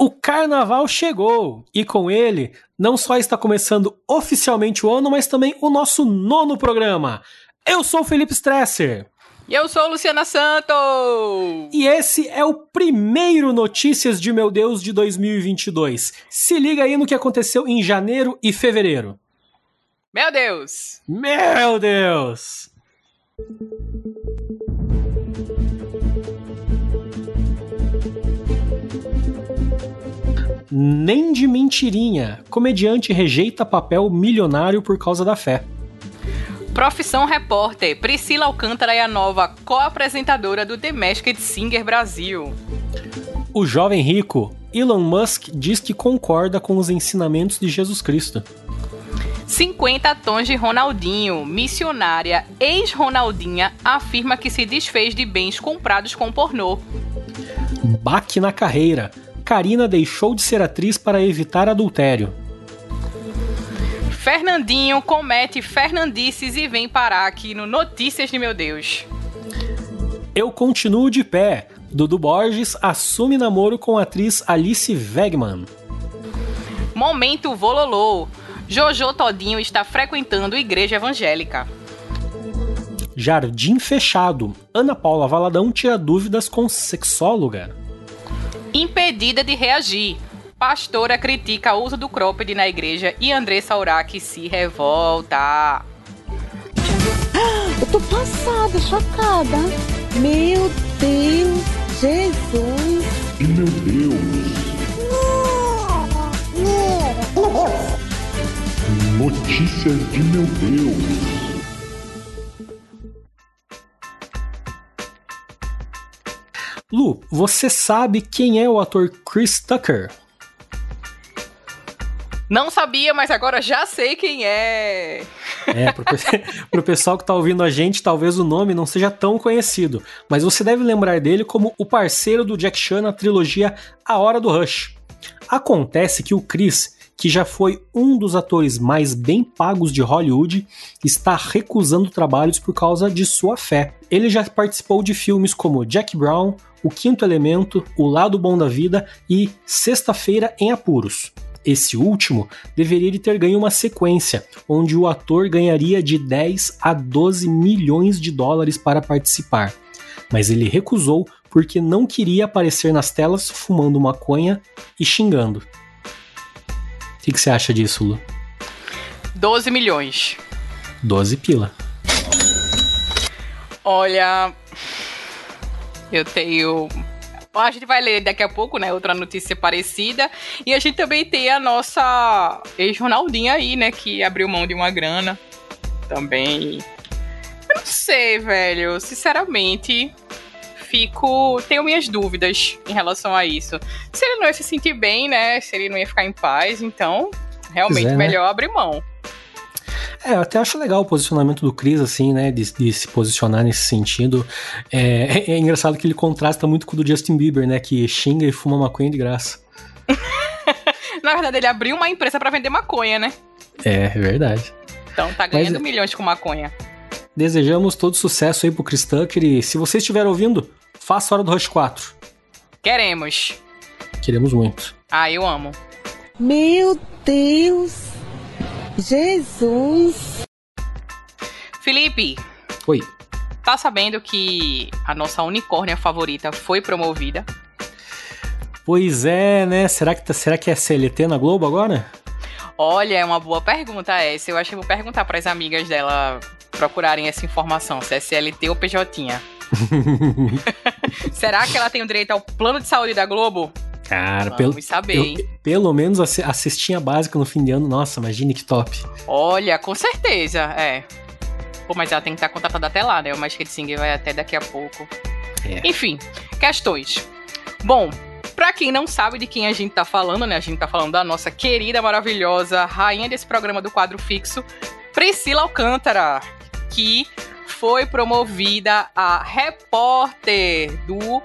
O carnaval chegou e com ele não só está começando oficialmente o ano, mas também o nosso nono programa. Eu sou o Felipe Stresser. E eu sou Luciana Santos! E esse é o primeiro Notícias de Meu Deus de 2022. Se liga aí no que aconteceu em janeiro e fevereiro. Meu Deus! Meu Deus! Nem de mentirinha, comediante rejeita papel milionário por causa da fé. Profissão repórter, Priscila Alcântara é a nova co-apresentadora do The Masked Singer Brasil. O jovem rico, Elon Musk, diz que concorda com os ensinamentos de Jesus Cristo. 50 tons de Ronaldinho, missionária, ex-Ronaldinha, afirma que se desfez de bens comprados com pornô. Baque na carreira. Karina deixou de ser atriz para evitar adultério. Fernandinho comete Fernandices e vem parar aqui no Notícias de Meu Deus. Eu continuo de pé. Dudu Borges assume namoro com a atriz Alice Wegman. Momento Vololô. Jojo Todinho está frequentando igreja evangélica. Jardim fechado. Ana Paula Valadão tira dúvidas com sexóloga. Impedida de reagir. Pastora critica o uso do cropped na igreja e Andressa Urach se revolta. Eu tô passada, chocada. Meu Deus, Jesus. Meu Deus. Notícias de meu Deus. Lu, você sabe quem é o ator Chris Tucker? Não sabia, mas agora já sei quem é. É, pro, pro pessoal que tá ouvindo a gente, talvez o nome não seja tão conhecido, mas você deve lembrar dele como o parceiro do Jack Chan na trilogia A Hora do Rush. Acontece que o Chris, que já foi um dos atores mais bem pagos de Hollywood, está recusando trabalhos por causa de sua fé. Ele já participou de filmes como Jack Brown, O Quinto Elemento, O Lado Bom da Vida e Sexta-feira em Apuros. Esse último deveria ter ganho uma sequência, onde o ator ganharia de 10 a 12 milhões de dólares para participar. Mas ele recusou porque não queria aparecer nas telas fumando maconha e xingando. O que, que você acha disso, Lu? 12 milhões. 12 pila. Olha, eu tenho. A gente vai ler daqui a pouco, né? Outra notícia parecida. E a gente também tem a nossa ex-Ronaldinha aí, né? Que abriu mão de uma grana. Também. Eu não sei, velho. Sinceramente, fico. Tenho minhas dúvidas em relação a isso. Se ele não ia se sentir bem, né? Se ele não ia ficar em paz, então. Realmente, é, né? melhor abrir mão. É, eu até acho legal o posicionamento do Chris, assim, né? De, de se posicionar nesse sentido. É, é engraçado que ele contrasta muito com o do Justin Bieber, né? Que xinga e fuma maconha de graça. Na verdade, ele abriu uma empresa pra vender maconha, né? É, é verdade. Então tá ganhando milhões com maconha. Desejamos todo sucesso aí pro Chris Tucker e se você estiver ouvindo, faça a hora do Rush 4. Queremos. Queremos muito. Ah, eu amo. Meu Deus. Jesus. Felipe, Oi. tá sabendo que a nossa unicórnia favorita foi promovida? Pois é, né? Será que, tá- será que é CLT na Globo agora? Olha, é uma boa pergunta essa. Eu acho que eu vou perguntar para as amigas dela procurarem essa informação, se é CLT ou PJ. Será que ela tem o direito ao plano de saúde da Globo? Cara, Vamos pelo, saber, eu- hein? pelo menos a, a cestinha básica no fim de ano, nossa, imagine que top. Olha, com certeza, é. Pô, mas ela tem que estar contratada até lá, né? O Masked Singer vai até daqui a pouco. É. Enfim, questões. Bom, pra quem não sabe de quem a gente tá falando, né? A gente tá falando da nossa querida, maravilhosa rainha desse programa do quadro fixo, Priscila Alcântara, que foi promovida a repórter do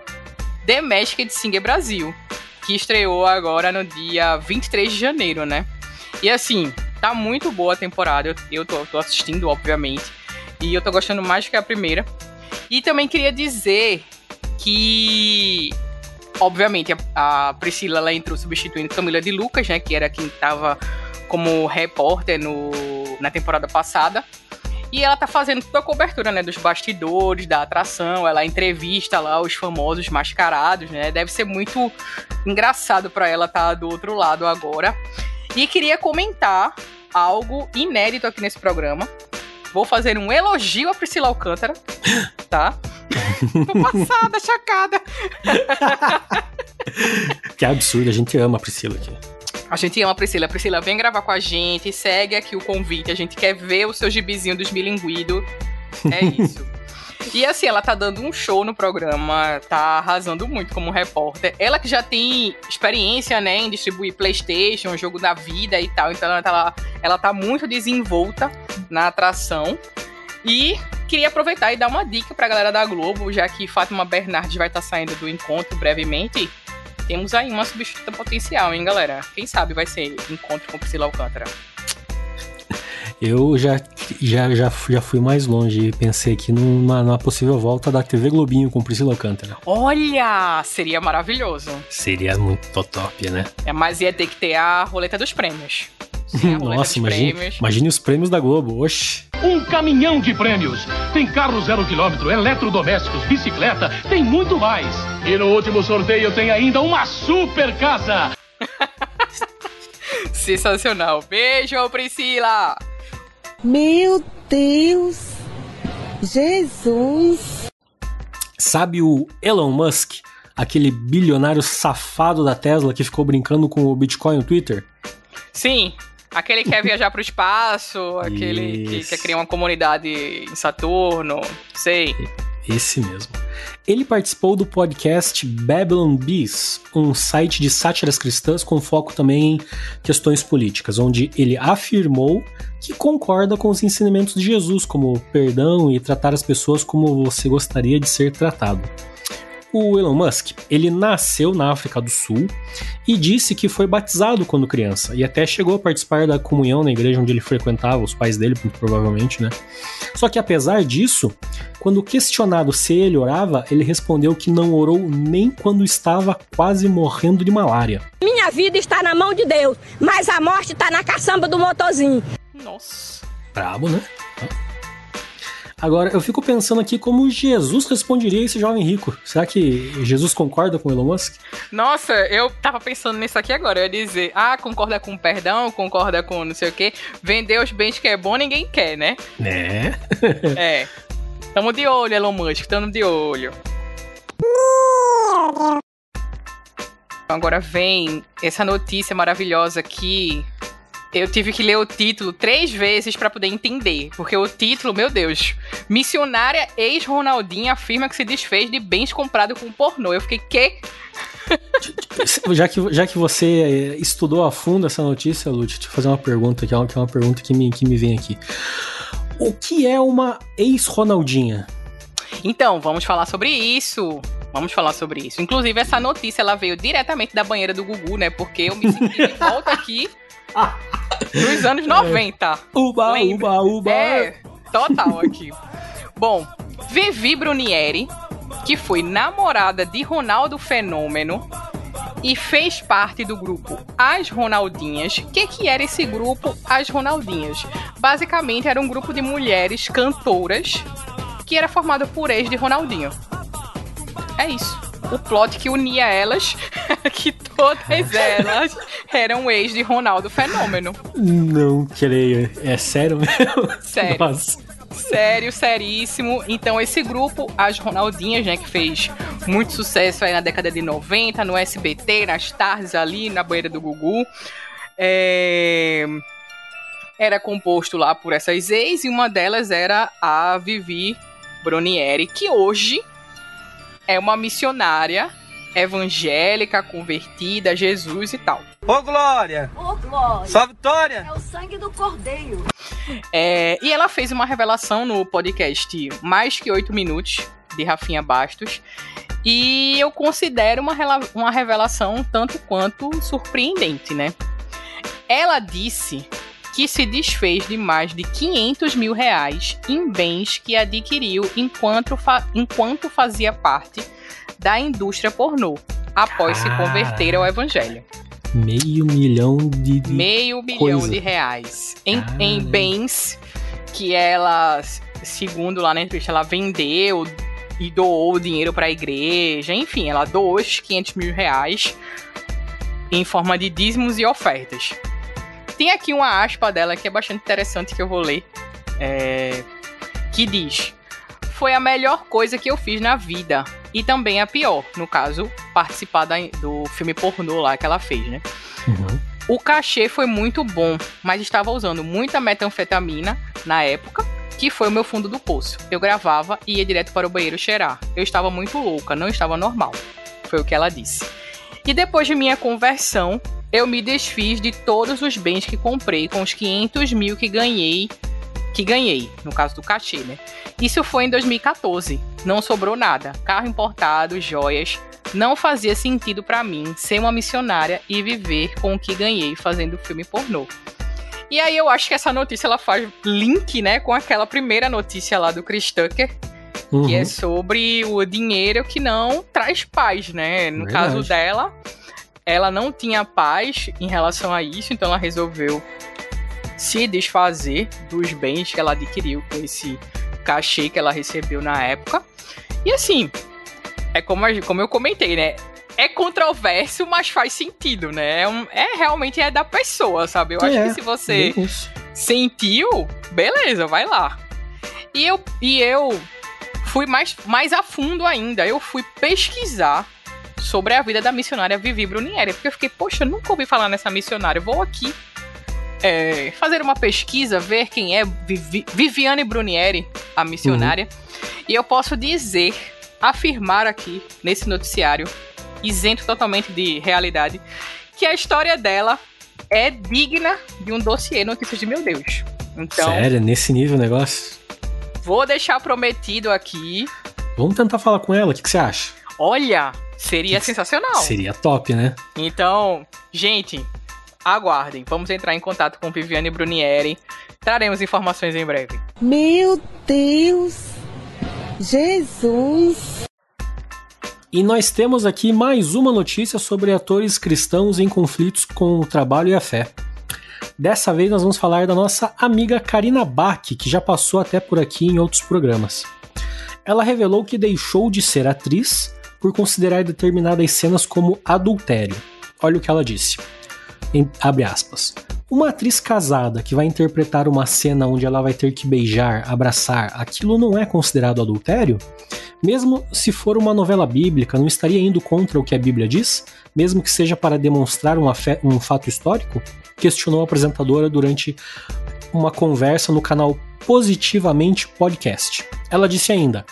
The Masked Singer Brasil, que estreou agora no dia 23 de janeiro, né? E assim, tá muito boa a temporada, eu, eu tô, tô assistindo, obviamente, e eu tô gostando mais que a primeira. E também queria dizer que obviamente, a, a Priscila ela entrou substituindo Camila de Lucas, né? Que era quem estava como repórter no, na temporada passada. E ela tá fazendo toda a cobertura, né, dos bastidores, da atração, ela entrevista lá os famosos mascarados, né? Deve ser muito engraçado para ela estar tá do outro lado agora. E queria comentar algo inédito aqui nesse programa. Vou fazer um elogio a Priscila Alcântara, tá? Tô passada, chocada. que absurdo, a gente ama a Priscila aqui. A gente ama a Priscila. Priscila, vem gravar com a gente, segue aqui o convite. A gente quer ver o seu gibizinho dos milinguidos. É isso. E assim, ela tá dando um show no programa, tá arrasando muito como repórter. Ela que já tem experiência, né, em distribuir PlayStation, jogo da vida e tal, então ela tá, ela tá muito desenvolta na atração. E queria aproveitar e dar uma dica pra galera da Globo, já que Fátima Bernardes vai estar tá saindo do encontro brevemente. Temos aí uma substituta potencial, hein, galera? Quem sabe vai ser encontro com Priscila Alcântara. Eu já, já, já, já fui mais longe e pensei aqui numa, numa possível volta da TV Globinho com Priscila Alcântara. Olha! Seria maravilhoso. Seria muito top, né? É, mas ia ter que ter a roleta dos prêmios. Nossa, imagine, imagine os prêmios da Globo. Oxi. Um caminhão de prêmios. Tem carro zero quilômetro, eletrodomésticos, bicicleta, tem muito mais. E no último sorteio tem ainda uma super casa. Sensacional. Beijo, Priscila. Meu Deus. Jesus. Sabe o Elon Musk? Aquele bilionário safado da Tesla que ficou brincando com o Bitcoin no Twitter? Sim, Aquele que quer viajar pro espaço, aquele que quer criar uma comunidade em Saturno, sei. Esse mesmo. Ele participou do podcast Babylon Bees, um site de sátiras cristãs com foco também em questões políticas, onde ele afirmou que concorda com os ensinamentos de Jesus, como perdão e tratar as pessoas como você gostaria de ser tratado. O Elon Musk, ele nasceu na África do Sul e disse que foi batizado quando criança e até chegou a participar da comunhão na igreja onde ele frequentava, os pais dele, muito provavelmente, né? Só que apesar disso, quando questionado se ele orava, ele respondeu que não orou nem quando estava quase morrendo de malária. Minha vida está na mão de Deus, mas a morte está na caçamba do motorzinho. Nossa. Brabo, né? Agora, eu fico pensando aqui como Jesus responderia esse jovem rico. Será que Jesus concorda com Elon Musk? Nossa, eu tava pensando nisso aqui agora. Eu ia dizer, ah, concorda com perdão, concorda com não sei o quê. Vender os bens que é bom, ninguém quer, né? Né? é. Tamo de olho, Elon Musk, tamo de olho. Agora vem essa notícia maravilhosa aqui eu tive que ler o título três vezes para poder entender. Porque o título, meu Deus. Missionária ex-Ronaldinha afirma que se desfez de bens comprados com pornô. Eu fiquei, quê? já, que, já que você eh, estudou a fundo essa notícia, Lute, deixa eu fazer uma pergunta que é uma, que é uma pergunta que me, que me vem aqui. O que é uma ex-Ronaldinha? Então, vamos falar sobre isso. Vamos falar sobre isso. Inclusive, essa notícia ela veio diretamente da banheira do Gugu, né? Porque eu me senti de volta aqui nos anos 90. É. Uba, Lembra? uba, uba. É, total aqui. Bom, Vivi Brunieri, que foi namorada de Ronaldo Fenômeno e fez parte do grupo As Ronaldinhas. O que, que era esse grupo As Ronaldinhas? Basicamente era um grupo de mulheres cantoras que era formado por ex de Ronaldinho. É isso o plot que unia elas, que todas elas eram ex de Ronaldo Fenômeno. Não creio. É sério mesmo? Sério. Nossa. Sério, seríssimo. Então, esse grupo, as Ronaldinhas, né, que fez muito sucesso aí na década de 90, no SBT, nas tardes ali, na banheira do Gugu. É... Era composto lá por essas ex, e uma delas era a Vivi Brunieri, que hoje é uma missionária evangélica, convertida a Jesus e tal. Ô Glória! Ô Glória! Só vitória! É o sangue do cordeiro. É, e ela fez uma revelação no podcast Mais Que Oito Minutos, de Rafinha Bastos. E eu considero uma, uma revelação tanto quanto surpreendente, né? Ela disse que se desfez de mais de 500 mil reais em bens que adquiriu enquanto, fa enquanto fazia parte da indústria pornô. após se converter ao evangelho. Meio milhão de. de- Meio milhão de reais em, em bens que ela, segundo lá na entrevista, ela vendeu e doou o dinheiro para a igreja. Enfim, ela doou esses 500 mil reais em forma de dízimos e ofertas. Tem aqui uma aspa dela que é bastante interessante que eu vou ler, é, que diz: Foi a melhor coisa que eu fiz na vida e também a pior, no caso, participar da- do filme pornô lá que ela fez, né? Uhum. O cachê foi muito bom, mas estava usando muita metanfetamina na época, que foi o meu fundo do poço. Eu gravava e ia direto para o banheiro cheirar. Eu estava muito louca, não estava normal. Foi o que ela disse. E depois de minha conversão, eu me desfiz de todos os bens que comprei com os 500 mil que ganhei, que ganhei, no caso do cachê, né? Isso foi em 2014. Não sobrou nada. Carro importado, joias, não fazia sentido pra mim ser uma missionária e viver com o que ganhei fazendo filme pornô. E aí eu acho que essa notícia ela faz link, né, com aquela primeira notícia lá do Chris Tucker, Uhum. que é sobre o dinheiro que não traz paz, né? No Verdade. caso dela, ela não tinha paz em relação a isso, então ela resolveu se desfazer dos bens que ela adquiriu com esse cachê que ela recebeu na época. E assim, é como, como eu comentei, né? É controverso, mas faz sentido, né? É, um- é realmente é da pessoa, sabe? Eu acho É, que se você sentiu, beleza, vai lá. E eu, e eu fui mais, mais a fundo ainda. Eu fui pesquisar sobre a vida da missionária Vivi Brunieri. Porque eu fiquei, poxa, eu nunca ouvi falar nessa missionária. Eu vou aqui é, fazer uma pesquisa, ver quem é Vivi, Viviane Brunieri, a missionária. E eu posso dizer, afirmar aqui nesse noticiário, isento totalmente de realidade, que a história dela é digna de um dossiê Notícias de Meu Deus. Então, Sério, nesse nível o negócio? vou deixar prometido aqui. Vamos tentar falar com ela, o que, que você acha? Olha, seria Que- sensacional. Seria top, né? Então, gente, aguardem. Vamos entrar em contato com Viviane Brunieri. Traremos informações em breve. Meu Deus! Jesus! E nós temos aqui mais uma notícia sobre atores cristãos em conflitos com o trabalho e a fé. Dessa vez nós vamos falar da nossa amiga Karina Bach, que já passou até por aqui em outros programas. Ela revelou que deixou de ser atriz por considerar determinadas cenas como adultério. Olha o que ela disse. Em- abre aspas. Uma atriz casada que vai interpretar uma cena onde ela vai ter que beijar, abraçar, aquilo não é considerado adultério? Mesmo se for uma novela bíblica, não estaria indo contra o que a Bíblia diz? Mesmo que seja para demonstrar um, um fato histórico? Questionou a apresentadora durante uma conversa no canal Positivamente Podcast. Ela disse ainda: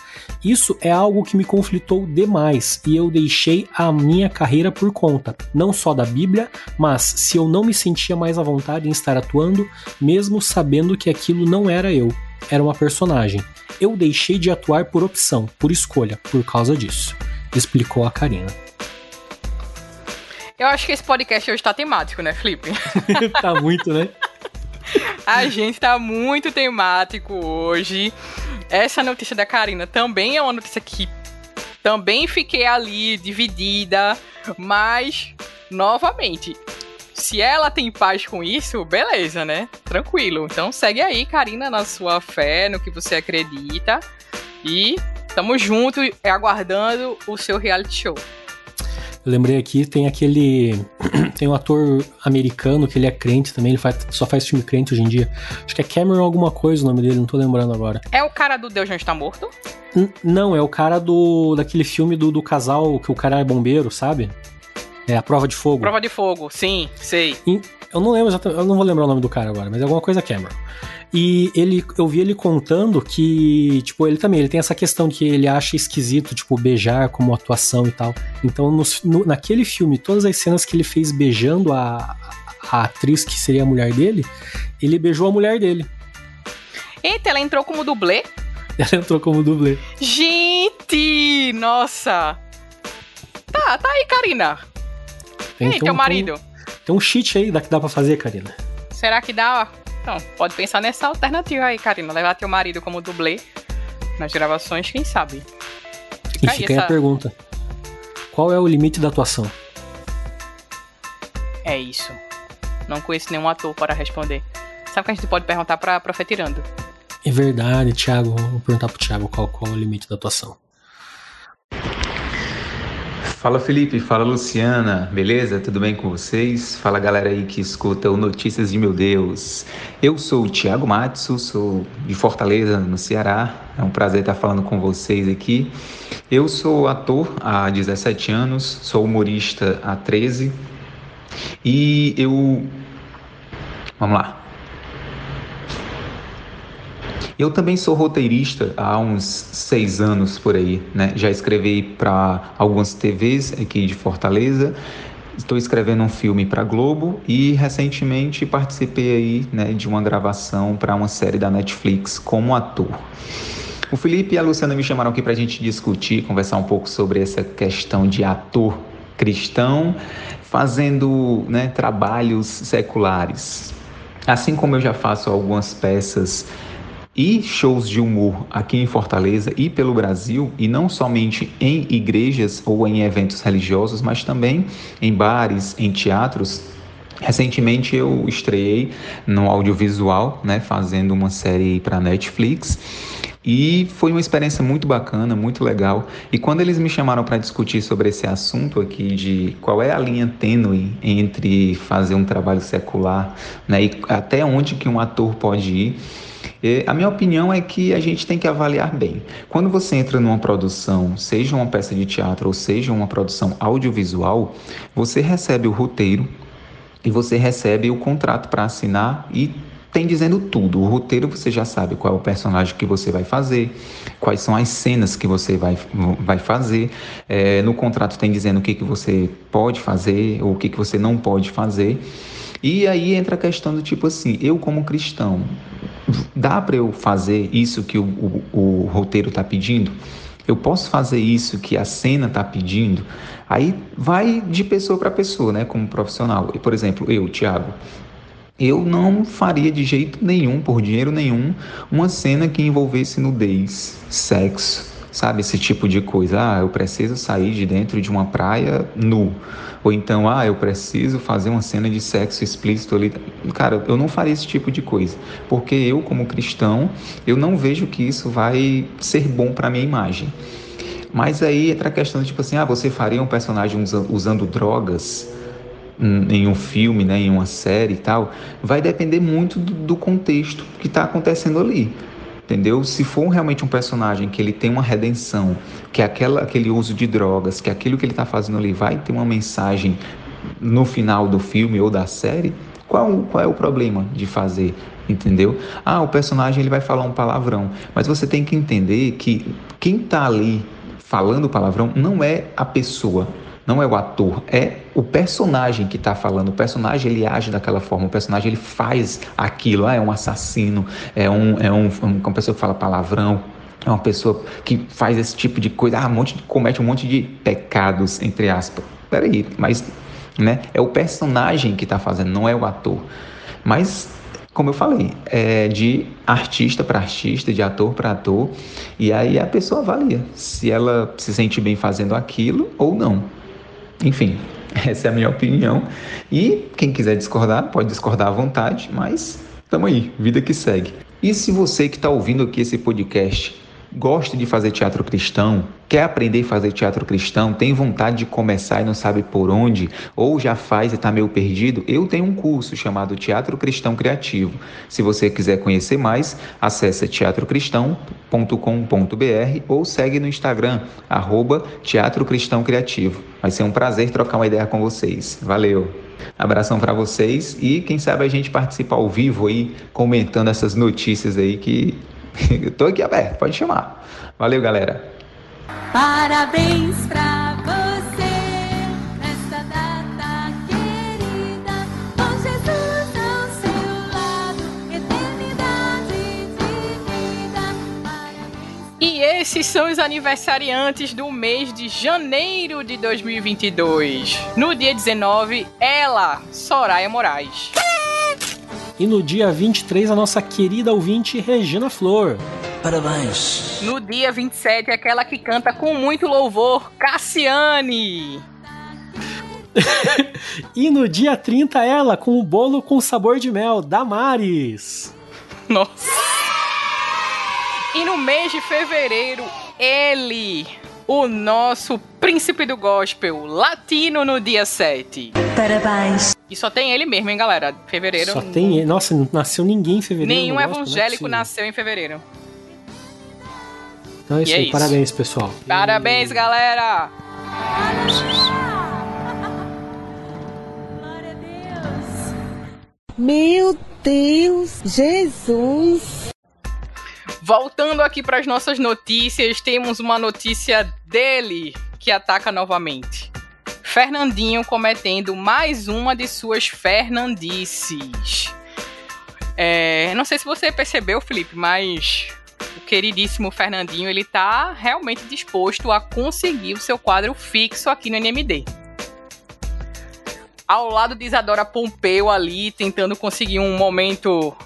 Isso é algo que me conflitou demais e eu deixei a minha carreira por conta, não só da Bíblia, mas se eu não me sentia mais à vontade em estar atuando, mesmo sabendo que aquilo não era eu, era uma personagem. Eu deixei de atuar por opção, por escolha, por causa disso, explicou a Karina. Eu acho que esse podcast hoje tá temático, né, Felipe? tá muito, né? A gente tá muito temático hoje. Essa notícia da Karina também é uma notícia que também fiquei ali dividida, mas novamente, se ela tem paz com isso, beleza, né? Tranquilo. Então segue aí, Karina, na sua fé, no que você acredita e tamo junto aguardando o seu reality show. Eu lembrei aqui, tem aquele. Tem um ator americano que ele é crente também, ele faz- só faz filme crente hoje em dia. Acho que é Cameron alguma coisa o nome dele, não tô lembrando agora. É o cara do Deus não está morto? N- não, é o cara do daquele filme do, do casal que o cara é bombeiro, sabe? É a prova de fogo. Prova de fogo, sim, sei. Eu não lembro exatamente, eu não vou lembrar o nome do cara agora, mas é alguma coisa Cameron. E ele, eu vi ele contando que, tipo, ele também, ele tem essa questão de que ele acha esquisito, tipo, beijar como atuação e tal. Então, nos- no- naquele filme, todas as cenas que ele fez beijando a, a atriz que seria a mulher dele, ele beijou a mulher dele. Eita, ela entrou como dublê? Ela entrou como dublê. Gente! Nossa! Tá, tá aí, Karina. E aí, Então, teu marido? Tem, um cheat aí da que dá pra fazer, Karina. Será que dá? Então, pode pensar nessa alternativa aí, Karina. Levar teu marido como dublê nas gravações, quem sabe? E aí fica aí a essa- pergunta. Qual é o limite da atuação? É isso. Não conheço nenhum ator para responder. Sabe o que a gente pode perguntar para Profetirando? É verdade, Thiago. Vou perguntar pro Thiago qual, qual é o limite da atuação. Fala Felipe, fala Luciana, beleza? Tudo bem com vocês? Fala galera aí que escuta o Notícias de Meu Deus. Eu sou o Thiago Matsu, sou de Fortaleza, no Ceará. É um prazer estar falando com vocês aqui. Eu sou ator há 17 anos, sou humorista há 13 e eu. Vamos lá. Eu também sou roteirista há uns seis anos por aí, né? Já escrevi para algumas TVs aqui de Fortaleza. Estou escrevendo um filme para Globo e recentemente participei aí, né, de uma gravação para uma série da Netflix como ator. O Felipe e a Luciana me chamaram aqui para a gente discutir, conversar um pouco sobre essa questão de ator cristão fazendo né, trabalhos seculares. Assim como eu já faço algumas peças e shows de humor aqui em Fortaleza e pelo Brasil, e não somente em igrejas ou em eventos religiosos, mas também em bares, em teatros. Recentemente eu estreiei no audiovisual, né, fazendo uma série para Netflix. E foi uma experiência muito bacana, muito legal. E quando eles me chamaram para discutir sobre esse assunto aqui de qual é a linha tênue entre fazer um trabalho secular, né, e até onde que um ator pode ir, a minha opinião é que a gente tem que avaliar bem. Quando você entra numa produção, seja uma peça de teatro ou seja uma produção audiovisual, você recebe o roteiro e você recebe o contrato para assinar e tem dizendo tudo. O roteiro você já sabe qual é o personagem que você vai fazer, quais são as cenas que você vai, vai fazer. É, no contrato tem dizendo o que, que você pode fazer ou o que, que você não pode fazer. E aí entra a questão do tipo assim, eu como cristão, dá para eu fazer isso que o, o, o roteiro está pedindo? Eu posso fazer isso que a cena está pedindo? Aí vai de pessoa para pessoa, né, como profissional. E, por exemplo, eu, Thiago, eu não faria de jeito nenhum, por dinheiro nenhum, uma cena que envolvesse nudez, sexo, sabe? Esse tipo de coisa. Ah, eu preciso sair de dentro de uma praia nu. Ou então, ah, eu preciso fazer uma cena de sexo explícito ali. Cara, eu não faria esse tipo de coisa. Porque eu, como cristão, eu não vejo que isso vai ser bom para minha imagem. Mas aí entra a questão de tipo assim, ah, você faria um personagem usando drogas em um filme, né, em uma série e tal, vai depender muito do, do contexto que está acontecendo ali entendeu? Se for realmente um personagem que ele tem uma redenção, que aquela, aquele uso de drogas, que aquilo que ele está fazendo ali vai ter uma mensagem no final do filme ou da série, qual, qual é o problema de fazer? Entendeu? Ah, o personagem ele vai falar um palavrão, mas você tem que entender que quem está ali falando palavrão não é a pessoa, não é o ator, é o personagem que está falando. O personagem ele age daquela forma, o personagem ele faz aquilo. Ah, é um assassino, é, um, é um, uma pessoa que fala palavrão, é uma pessoa que faz esse tipo de coisa, ah, um monte, comete um monte de pecados, entre aspas. Peraí, mas né, é o personagem que está fazendo, não é o ator. Mas como eu falei, é de artista para artista, de ator para ator, e aí a pessoa avalia se ela se sente bem fazendo aquilo ou não. Enfim, essa é a minha opinião. E quem quiser discordar, pode discordar à vontade, mas tamo aí, vida que segue. E se você que está ouvindo aqui esse podcast gosta de fazer teatro cristão, quer aprender a fazer teatro cristão, tem vontade de começar e não sabe por onde, ou já faz e está meio perdido, eu tenho um curso chamado Teatro Cristão Criativo. Se você quiser conhecer mais, acesse teatrocristão.com.br ou segue no Instagram, arroba Teatro Cristão Criativo. Vai ser um prazer trocar uma ideia com vocês. Valeu! Abração para vocês e quem sabe a gente participa ao vivo aí, comentando essas notícias aí que eu tô aqui aberto, pode chamar. Valeu, galera. Parabéns pra você nesta data querida, com Jesus ao seu lado, eternidade de vida. Parabéns. E esses são os aniversariantes do mês de janeiro de 2022. No dia 19, ela, Soraya Moraes. E no dia 23, a nossa querida ouvinte Regina Flor. Parabéns. No dia 27, aquela que canta com muito louvor, Cassiane. E no dia 30, ela com o bolo com sabor de mel, Damares. Nossa. E no mês de fevereiro, ele, o nosso príncipe do gospel, latino no dia 7. Parabéns. E só tem ele mesmo, hein, galera? Fevereiro. Só tem ele. Nossa, não nasceu ninguém em fevereiro. Nenhum gospel, não é evangélico possível. nasceu em fevereiro. Então é isso E é aí, isso. parabéns, pessoal. Parabéns, galera! Glória a Deus. Meu Deus, Jesus. Voltando aqui para as nossas notícias, temos uma notícia dele que ataca novamente. Fernandinho cometendo mais uma de suas Fernandices. É, não sei se você percebeu, Felipe, mas o queridíssimo Fernandinho ele tá realmente disposto a conseguir o seu quadro fixo aqui no NMD. Ao lado de Isadora Pompeu ali, tentando conseguir um momento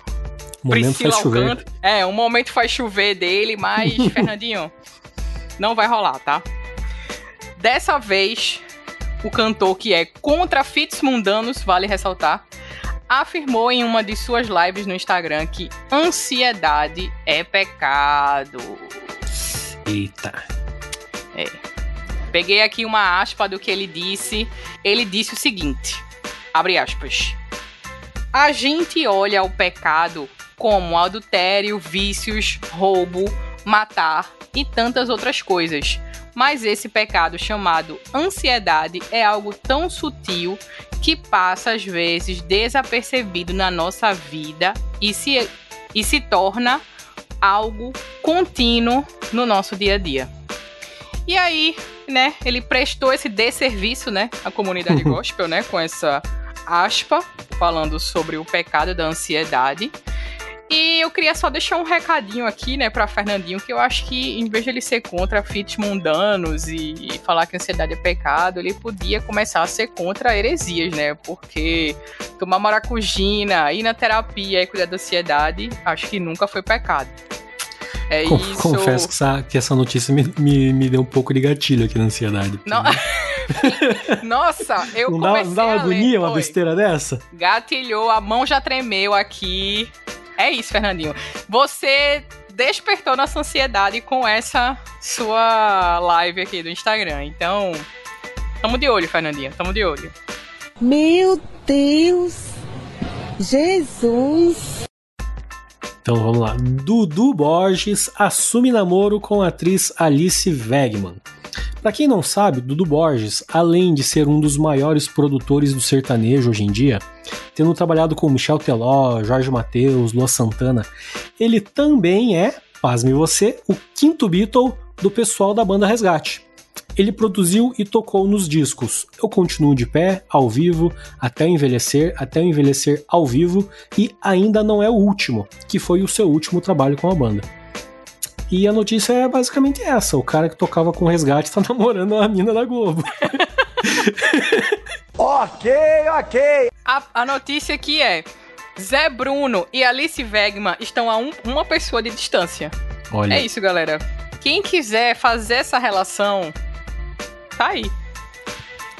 Momento Priscila. Alcântara. É, um momento faz chover dele, mas, Fernandinho, não vai rolar, tá? Dessa vez, o cantor que é contra fits mundanos, vale ressaltar, afirmou em uma de suas lives no Instagram que ansiedade é pecado. Eita. Peguei aqui uma aspa do que ele disse. Ele disse o seguinte: abre aspas. A gente olha o pecado como adultério, vícios, roubo, matar e tantas outras coisas. Mas esse pecado chamado ansiedade é algo tão sutil que passa às vezes desapercebido na nossa vida e se, e se torna algo contínuo no nosso dia a dia. E aí, né, ele prestou esse desserviço, né, à comunidade gospel, né, com essa aspa falando sobre o pecado da ansiedade. E eu queria só deixar um recadinho aqui, né, pra Fernandinho, que eu acho que em vez de ele ser contra fits mundanos e, falar que ansiedade é pecado, ele podia começar a ser contra heresias, né? Porque tomar maracujina, ir na terapia e cuidar da ansiedade, acho que nunca foi pecado. É isso. Confesso que essa, que essa notícia me, me, me deu um pouco de gatilho aqui na ansiedade. Não... Nossa, eu não dá, comecei não dá uma a ler. agonia, uma besteira dessa? Gatilhou, a mão já tremeu aqui. É isso, Fernandinho. Você despertou nossa ansiedade com essa sua live aqui do Instagram. Então, tamo de olho, Fernandinho. Tamo de olho. Meu Deus. Jesus. Então vamos lá. Dudu Borges assume namoro com a atriz Alice Wegman. Pra quem não sabe, Dudu Borges, além de ser um dos maiores produtores do sertanejo hoje em dia, tendo trabalhado com Michel Teló, Jorge Mateus, Lua Santana, ele também é, pasme você, o quinto Beatle do pessoal da banda Resgate. Ele produziu e tocou nos discos Eu Continuo de Pé, ao vivo, Até Envelhecer, Até Envelhecer ao vivo e Ainda Não É o Último, que foi o seu último trabalho com a banda. E a notícia é basicamente essa: o cara que tocava com o resgate tá namorando a mina da Globo. Ok, ok. A, a notícia aqui é: Zé Bruno e Alice Wegman estão a um- uma pessoa de distância. Olha, É isso, galera. Quem quiser fazer essa relação, tá aí.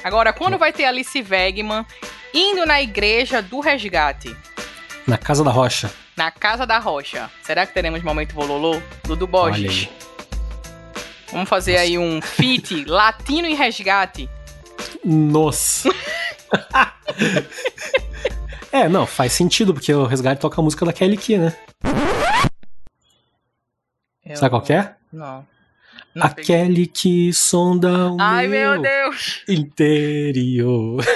Agora, quando vai ter Alice Wegman indo na igreja do resgate, na Casa da Rocha. Na Casa da Rocha, será que teremos momento bololô? Dudu Borges. Vamos fazer aí um feat latino e resgate. Nossa. é, não, faz sentido, porque o resgate toca a música da Kelly Key, né? Sabe qual que é? Não. Não peguei. Aquele que sonda o Ai, meu meu Deus. interior.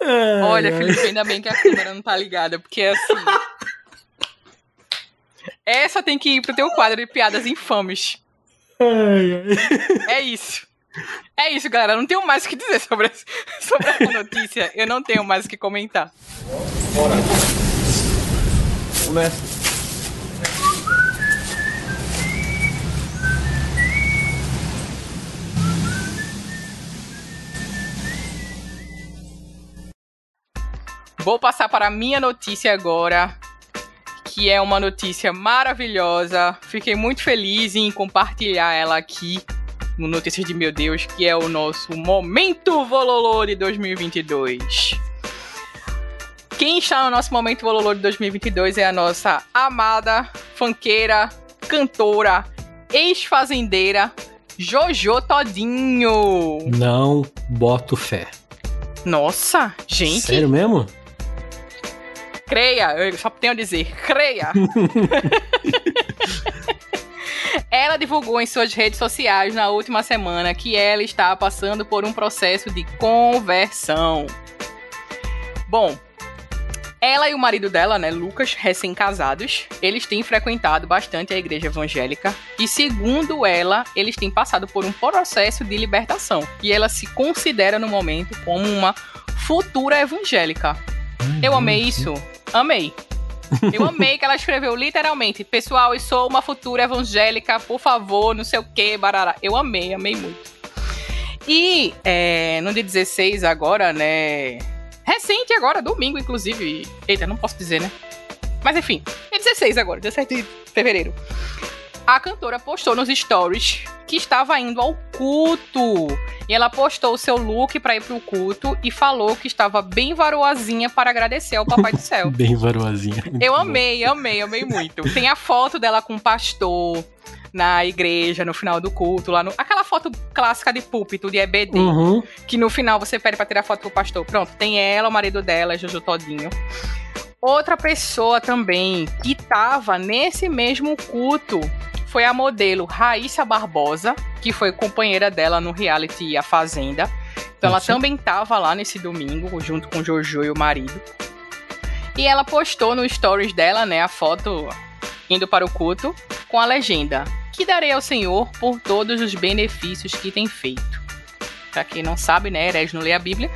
Ai, Olha, ai. Felipe, ainda bem que a câmera não tá ligada, porque assim. Essa tem que ir pro teu quadro de piadas infames. Ai. É isso. É isso, galera. Não tenho mais o que dizer sobre, essa- sobre essa notícia. Eu não tenho mais o que comentar. Começa. Vou passar para a minha notícia agora. que é uma notícia maravilhosa. Fiquei muito feliz em compartilhar ela aqui no Notícias de Meu Deus, que é o nosso Momento Vololô de 2022. Quem está no nosso Momento Vololô de 2022 é a nossa amada fanqueira, cantora, ex-fazendeira, Jojo Todinho. Não boto fé. Nossa, gente. Sério mesmo? Creia, eu só tenho a dizer, creia. ela divulgou em suas redes sociais na última semana que ela está passando por um processo de conversão. Bom, ela e o marido dela, né, Lucas, recém-casados, eles têm frequentado bastante a igreja evangélica e, segundo ela, eles têm passado por um processo de libertação. E ela se considera no momento como uma futura evangélica. Eu amei isso. Amei. Eu amei que ela escreveu literalmente: Pessoal, eu sou uma futura evangélica, por favor, não sei o que, barará. Eu amei, amei muito. E é, no dia 16 agora, né? Recente agora, domingo, inclusive. Eita, não posso dizer, né? Mas enfim, é 16 agora, 17 de fevereiro. A cantora postou nos stories que estava indo ao culto. E ela postou o seu look para ir pro culto e falou que estava bem varoazinha para agradecer ao Papai do Céu. Bem varoazinha. Eu amei, amei, amei muito. Tem a foto dela com o pastor na igreja, no final do culto, lá no. Aquela foto clássica de púlpito, de EBD, Uhum. que no final você pede pra tirar foto com o pastor. Pronto, tem ela, o marido dela, Jojo Todinho. Outra pessoa também que tava nesse mesmo culto foi a modelo Raíssa Barbosa, que foi companheira dela no reality A Fazenda. Então ela Isso. também tava lá nesse domingo, junto com Jojo e o marido. E ela postou no stories dela, né, a foto indo para o culto, com a legenda: Que darei ao Senhor por todos os benefícios que tem feito. Pra quem não sabe, né, herege não lê a Bíblia,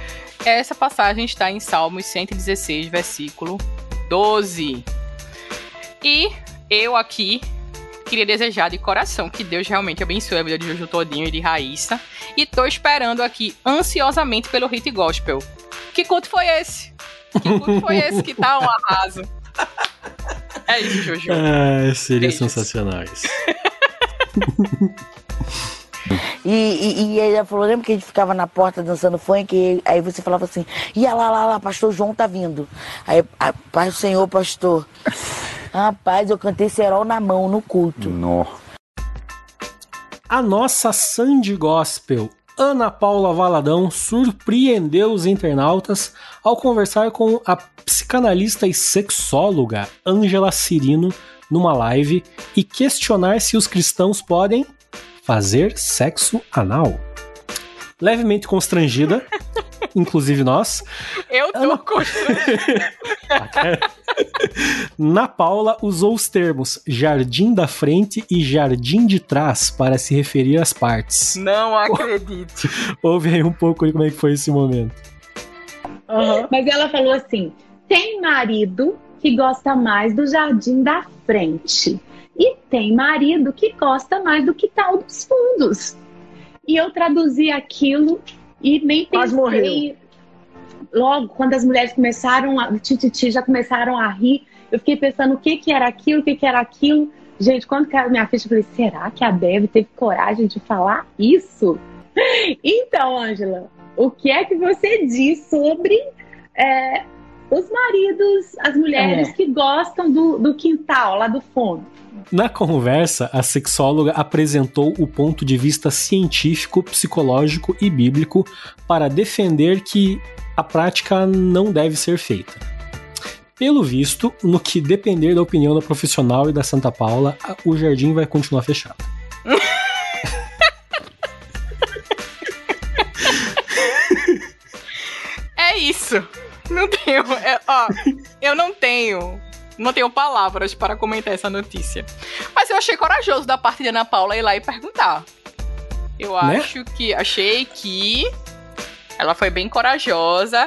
essa passagem está em Salmos 116, versículo 12. E eu aqui queria desejar de coração que Deus realmente abençoe a vida de Jojo Todinho e de Raíssa. E tô esperando aqui ansiosamente pelo hit gospel. Que culto foi esse? Que culto foi esse que tá um arraso? É isso, Jojo. Ah, seria Beijos. sensacional isso. E, e, e ela falou, lembra que a gente ficava na porta dançando funk? E aí você falava assim, ia lá, lá, lá, pastor João tá vindo. Aí, a, paz do Senhor, pastor. Rapaz, eu cantei cerol na mão, no culto. A nossa Sandy Gospel, Ana Paula Valadão, surpreendeu os internautas ao conversar com a psicanalista e sexóloga Ângela Cirino numa live e questionar se os cristãos podem fazer sexo anal. Levemente constrangida, inclusive nós, Eu tô constrangida. Na Paula usou os termos jardim da frente e jardim de trás para se referir às partes. Não acredito. Ouve aí um pouco aí como é que foi esse momento. Mas ela falou assim: tem marido que gosta mais do jardim da frente. E tem marido que gosta mais do quintal dos fundos. E eu traduzi aquilo e nem Quase pensei. Logo, quando as mulheres começaram, a tititi já começaram a rir, eu fiquei pensando o que, que era aquilo, o que, que era aquilo. Gente, quando caiu minha ficha, eu falei: será que a Deb teve coragem de falar isso? Então, Ângela, o que é que você diz sobre é, os maridos, as mulheres É. que gostam do, do quintal, lá do fundo? Na conversa, a sexóloga apresentou o ponto de vista científico, psicológico e bíblico para defender que a prática não deve ser feita. Pelo visto, no que depender da opinião da profissional e da Santa Paula, o jardim vai continuar fechado. É isso. Não tenho. é, ó, eu não tenho. Não tenho palavras para comentar essa notícia. Mas eu achei corajoso da parte de Ana Paula ir lá e perguntar. Eu Né? acho que. Achei que. Ela foi bem corajosa.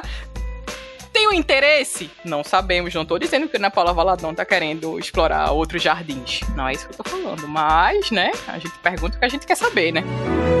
Tem um interesse? Não sabemos. Não tô dizendo que a Ana Paula Valadão tá querendo explorar outros jardins. Não é isso que eu tô falando. Mas, né? A gente pergunta o que a gente quer saber, né? Eu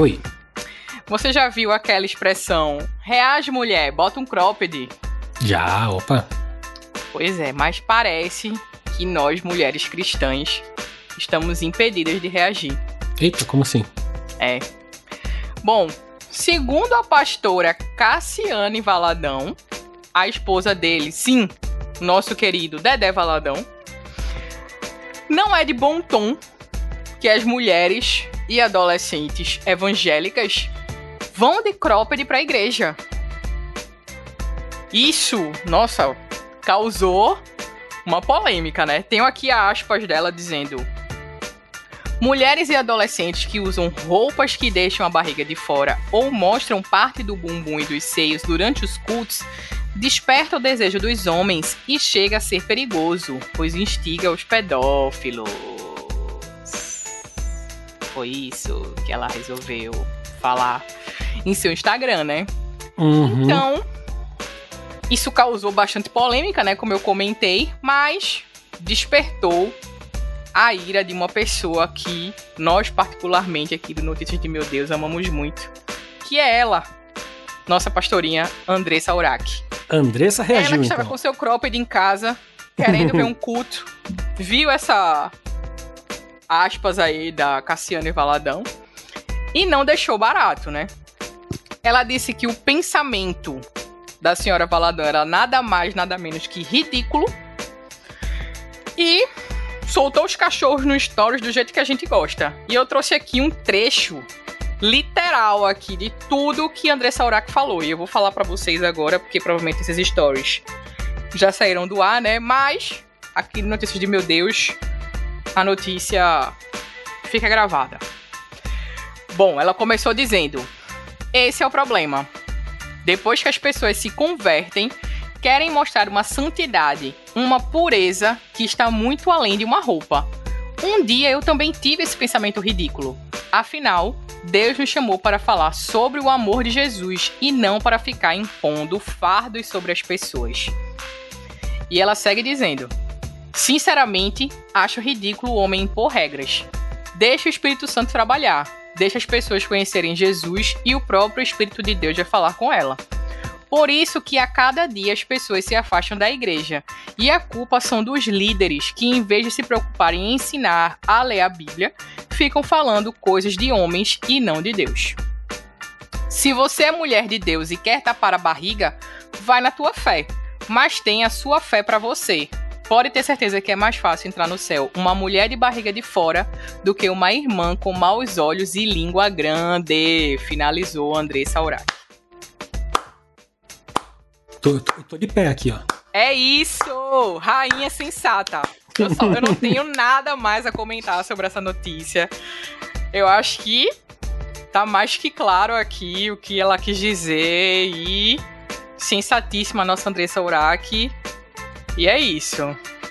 Oi. você já viu aquela expressão reage mulher, bota um cropped? Já, opa. Pois é, mas parece que nós, mulheres cristãs, estamos impedidas de reagir. Eita, como assim? É. Bom, segundo a pastora Cassiane Valadão, a esposa dele, sim, nosso querido Dedé Valadão, não é de bom tom que as mulheres e adolescentes evangélicas vão de cropped pra igreja. Isso, nossa, causou uma polêmica, né? Tenho aqui aspas dela dizendo: Mulheres e adolescentes que usam roupas que deixam a barriga de fora ou mostram parte do bumbum e dos seios durante os cultos desperta o desejo dos homens e chega a ser perigoso, pois instiga os pedófilos. Foi isso que ela resolveu falar em seu Instagram, né? Uhum. Então, isso causou bastante polêmica, né? Como eu comentei, mas despertou a ira de uma pessoa que nós, particularmente aqui do Notícias de Meu Deus, amamos muito. Que é ela, nossa pastorinha Andressa Urach. Andressa ela reagiu, que estava então. com seu cropped em casa, querendo ver um culto, viu essa aspas aí da Cassiane Valadão e não deixou barato, né? Ela disse que o pensamento da senhora Valadão era nada mais, nada menos que ridículo e soltou os cachorros no stories do jeito que a gente gosta. E eu trouxe aqui um trecho literal aqui de tudo que Andressa Urach falou. E eu vou falar pra vocês agora, porque provavelmente esses stories já saíram do ar, né? Mas aqui no Notícias de Meu Deus, a notícia fica gravada. Bom, ela começou dizendo: Esse é o problema. Depois que as pessoas se convertem, querem mostrar uma santidade, uma pureza que está muito além de uma roupa. Um dia eu também tive esse pensamento ridículo. Afinal, Deus nos chamou para falar sobre o amor de Jesus e não para ficar impondo fardos sobre as pessoas. E ela segue dizendo: Sinceramente, acho ridículo o homem impor regras. Deixa o Espírito Santo trabalhar. Deixa as pessoas conhecerem Jesus e o próprio Espírito de Deus vai falar com ela. Por isso que a cada dia as pessoas se afastam da igreja. E a culpa são dos líderes que, em vez de se preocuparem em ensinar a ler a Bíblia, ficam falando coisas de homens e não de Deus. Se você é mulher de Deus e quer tapar a barriga, vai na tua fé, mas tenha a sua fé para você. Pode ter certeza que é mais fácil entrar no céu uma mulher de barriga de fora do que uma irmã com maus olhos e língua grande, finalizou Andressa Urach. Tô, tô- tô de pé aqui, ó. É isso! Rainha sensata. Eu, só- eu não tenho nada mais a comentar sobre essa notícia. Eu acho que tá mais que claro aqui o que ela quis dizer e sensatíssima a nossa Andressa Urach. E é isso.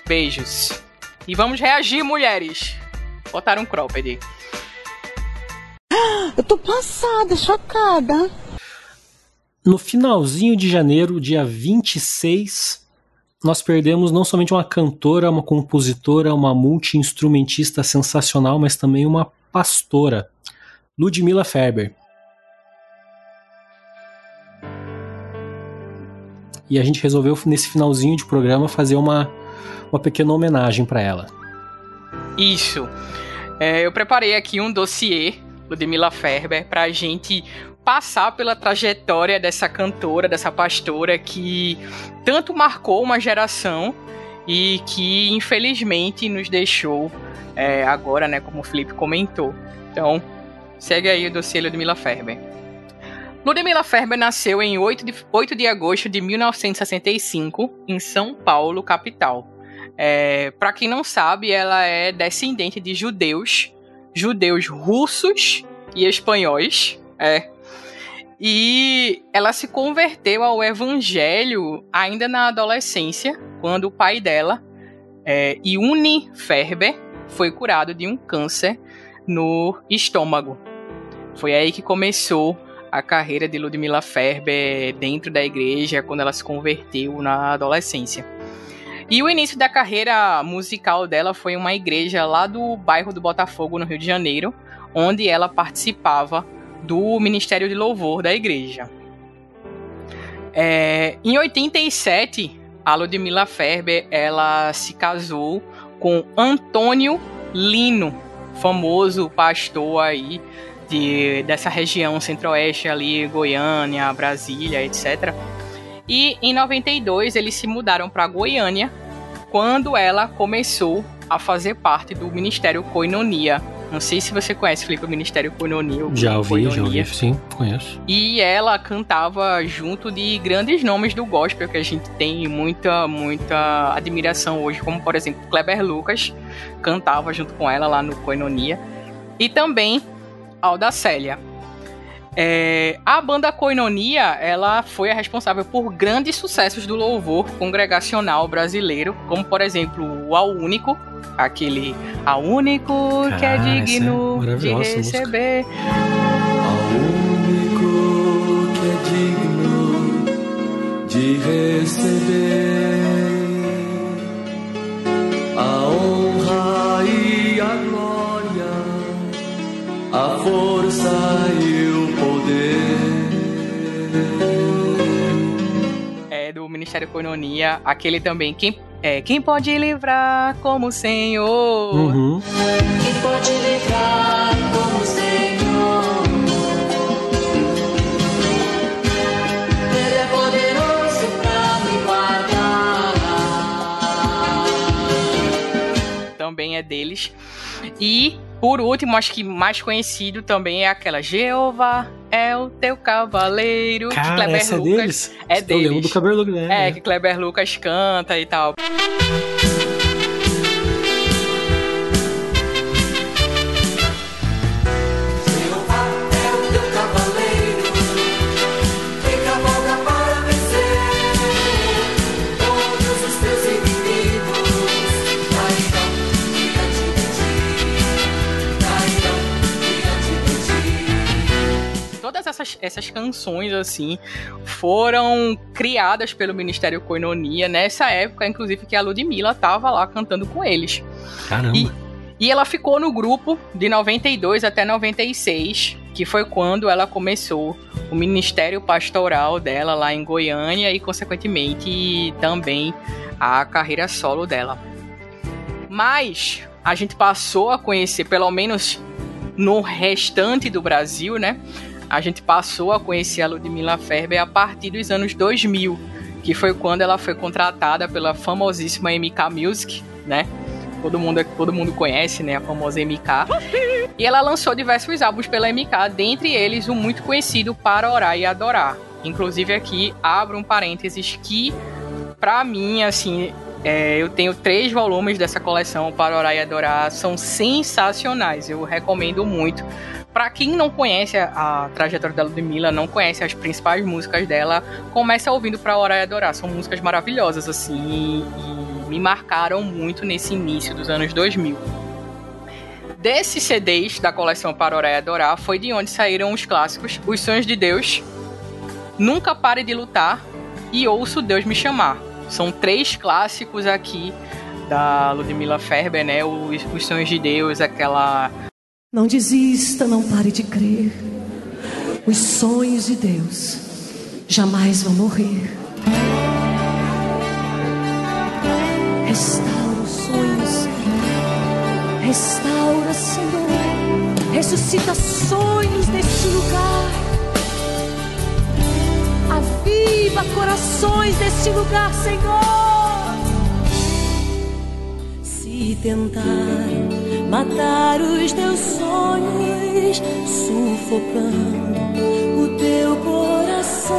Beijos. E vamos reagir, mulheres. Botaram um cropped. Eu tô passada, chocada. No finalzinho de janeiro, dia 26, nós perdemos não somente uma cantora, uma compositora, uma multi-instrumentista sensacional, mas também uma pastora, Ludmila Ferber. E a gente resolveu, nesse finalzinho de programa, fazer uma, uma pequena homenagem para ela. Isso. É, eu preparei aqui um dossiê, Ludmilla Ferber, pra gente passar pela trajetória dessa cantora, dessa pastora que tanto marcou uma geração e que infelizmente nos deixou é, agora, né, como o Felipe comentou. Então, segue aí o dossiê Ludmilla Ferber. Ludmilla Ferber nasceu em 8 de, 8 de agosto de 1965, em São Paulo, capital. É, para quem não sabe, ela é descendente de judeus, judeus russos e espanhóis. É. E ela se converteu ao evangelho ainda na adolescência, quando o pai dela, é, Iuni Ferber, foi curado de um câncer no estômago. Foi aí que começou a carreira de Ludmilla Ferber dentro da igreja, quando ela se converteu na adolescência. E o início da carreira musical dela foi uma igreja lá do bairro do Botafogo, no Rio de Janeiro, onde ela participava do Ministério de Louvor da igreja. É, em 87, a Ludmilla Ferber ela se casou com Antônio Lino, famoso pastor aí de, dessa região centro-oeste ali, Goiânia, Brasília, etc. E em 92 eles se mudaram para Goiânia, quando ela começou a fazer parte do Ministério Coinonia. Não sei se você conhece, Felipe, o Ministério Coinonia. Já ouvi, Coinonia. já ouvi, sim, conheço. E ela cantava junto de grandes nomes do gospel que a gente tem muita, muita admiração hoje, como por exemplo Kleber Lucas, cantava junto com ela lá no Coinonia. E também Alda Célia. É, a banda Coinonia, ela foi a responsável por grandes sucessos do louvor congregacional brasileiro, como por exemplo o Ao Único, aquele Ao Único que é essa é digno de essa música. receber. único que é digno de receber Ministério Coinonia, aquele também quem é quem pode livrar como o Senhor. Uhum. Quem pode livrar como o Senhor? Ele é poderoso pra me guardar. também é deles. E, por último, acho que mais conhecido também é aquela Jeová é o teu cavaleiro. Cara, Kleber essa é Lucas deles? É Eu lembro deles. do Kleber Lucas, né? É, que Kleber Lucas canta e tal. Todas essas, essas canções, assim, foram criadas pelo Ministério Coinonia nessa época, inclusive, que a Ludmilla tava lá cantando com eles. Caramba. E, e ela ficou no grupo de 92 até 96, que foi quando ela começou o ministério pastoral dela lá em Goiânia e, consequentemente, também a carreira solo dela. Mas a gente passou a conhecer, pelo menos no restante do Brasil, né? A gente passou a conhecer a Ludmilla Ferber a partir dos anos 2000, que foi quando ela foi contratada pela famosíssima MK Music, né? Todo mundo, todo mundo conhece, né? A famosa MK. E ela lançou diversos álbuns pela MK, dentre eles o muito conhecido Para Orar e Adorar. Inclusive aqui abro um parênteses que, pra mim, assim, é, eu tenho três volumes dessa coleção Para Orar e Adorar, são sensacionais. Eu recomendo muito. Pra quem não conhece a, a trajetória da Ludmilla, não conhece as principais músicas dela, começa ouvindo Pra Orar e Adorar. São músicas maravilhosas, assim, e me marcaram muito nesse início dos anos 2000. Desses CDs da coleção Para Orar e Adorar foi de onde saíram os clássicos Os Sonhos de Deus, Nunca Pare de Lutar e Ouço Deus Me Chamar. São três clássicos aqui da Ludmilla Ferber, né? Os, os Sonhos de Deus, aquela Não desista, não pare de crer. Os sonhos de Deus jamais vão morrer. Restaura os sonhos. Restaura, Senhor. Ressuscita sonhos neste lugar. Aviva corações neste lugar, Senhor. Se tentar matar os teus sonhos, sufocando o teu coração.